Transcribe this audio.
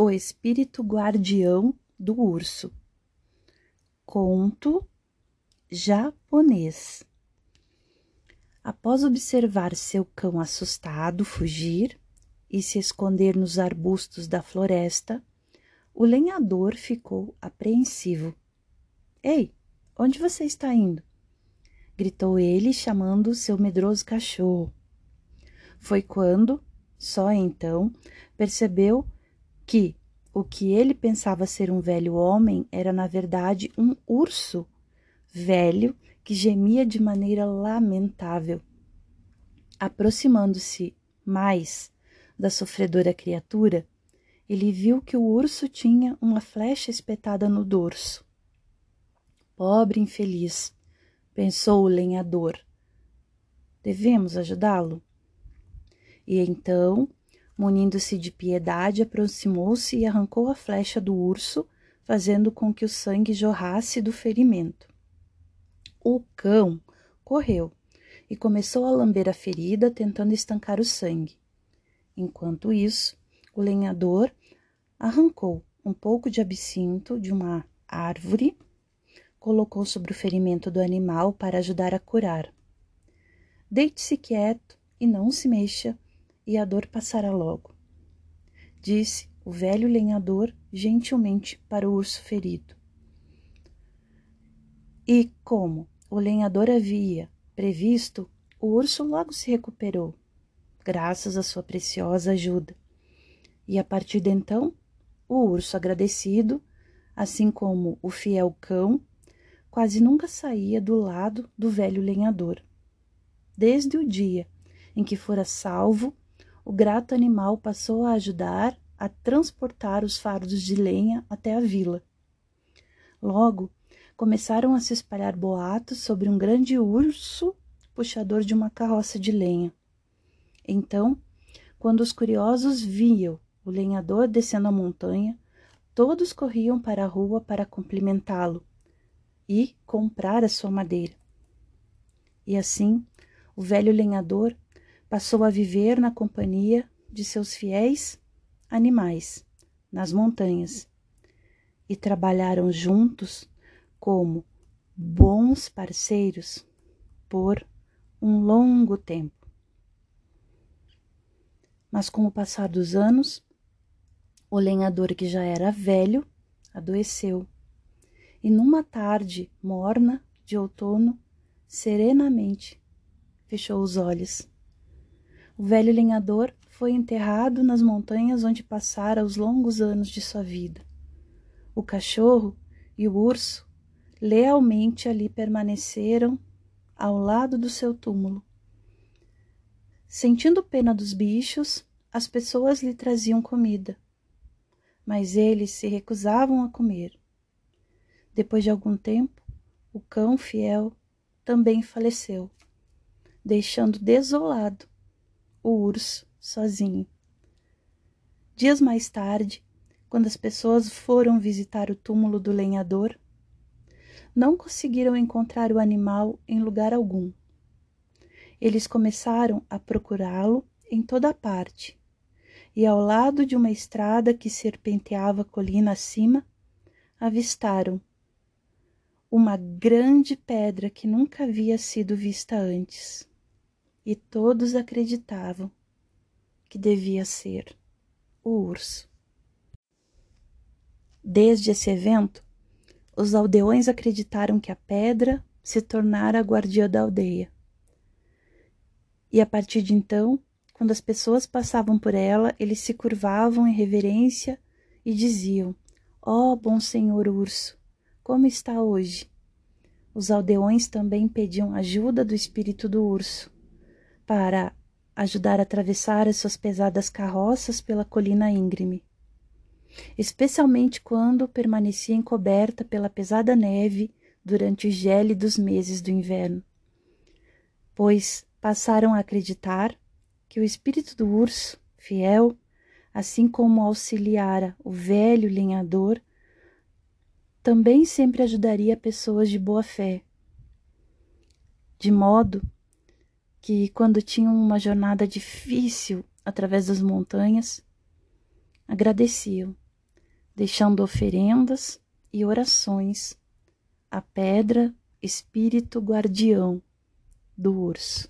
O espírito guardião do urso. Conto japonês. Após observar seu cão assustado fugir e se esconder nos arbustos da floresta, o lenhador ficou apreensivo. Ei, onde você está indo? gritou ele, chamando seu medroso cachorro. Foi quando, só então, percebeu que o que ele pensava ser um velho homem era, na verdade, um urso velho que gemia de maneira lamentável. Aproximando-se mais da sofredora criatura, ele viu que o urso tinha uma flecha espetada no dorso. Pobre infeliz, pensou o lenhador. Devemos ajudá-lo? E então Munindo-se de piedade, aproximou-se e arrancou a flecha do urso, fazendo com que o sangue jorrasse do ferimento. O cão correu e começou a lamber a ferida, tentando estancar o sangue. Enquanto isso, o lenhador arrancou um pouco de absinto de uma árvore, colocou sobre o ferimento do animal para ajudar a curar. Deite-se quieto e não se mexa, e a dor passará logo. Disse o velho lenhador gentilmente para o urso ferido. E como o lenhador havia previsto, o urso logo se recuperou, graças à sua preciosa ajuda. E a partir de então, o urso agradecido, assim como o fiel cão, quase nunca saía do lado do velho lenhador. Desde o dia em que fora salvo o grato animal passou a ajudar a transportar os fardos de lenha até a vila. Logo, começaram a se espalhar boatos sobre um grande urso puxador de uma carroça de lenha. Então, quando os curiosos viam o lenhador descendo a montanha, todos corriam para a rua para cumprimentá-lo e comprar a sua madeira. E assim, o velho lenhador passou a viver na companhia de seus fiéis animais nas montanhas e trabalharam juntos como bons parceiros por um longo tempo. Mas com o passar dos anos, o lenhador que já era velho adoeceu e numa tarde morna de outono, serenamente fechou os olhos o velho lenhador foi enterrado nas montanhas onde passara os longos anos de sua vida. O cachorro e o urso lealmente ali permaneceram ao lado do seu túmulo. Sentindo pena dos bichos, as pessoas lhe traziam comida, mas eles se recusavam a comer. Depois de algum tempo, o cão fiel também faleceu, deixando desolado o urso sozinho. Dias mais tarde, quando as pessoas foram visitar o túmulo do lenhador, não conseguiram encontrar o animal em lugar algum. Eles começaram a procurá-lo em toda parte, e ao lado de uma estrada que serpenteava colina acima, avistaram uma grande pedra que nunca havia sido vista antes e todos acreditavam que devia ser o urso. Desde esse evento, os aldeões acreditaram que a pedra se tornara a guardia da aldeia. E a partir de então, quando as pessoas passavam por ela, eles se curvavam em reverência e diziam: Ó oh, bom senhor urso, como está hoje? Os aldeões também pediam ajuda do espírito do urso para ajudar a atravessar as suas pesadas carroças pela colina íngreme, especialmente quando permanecia encoberta pela pesada neve durante os gélidos meses do inverno, pois passaram a acreditar que o espírito do urso, fiel, assim como auxiliara o velho lenhador, também sempre ajudaria pessoas de boa fé, de modo que, quando tinham uma jornada difícil através das montanhas, agradeciam deixando oferendas e orações à pedra espírito guardião do urso.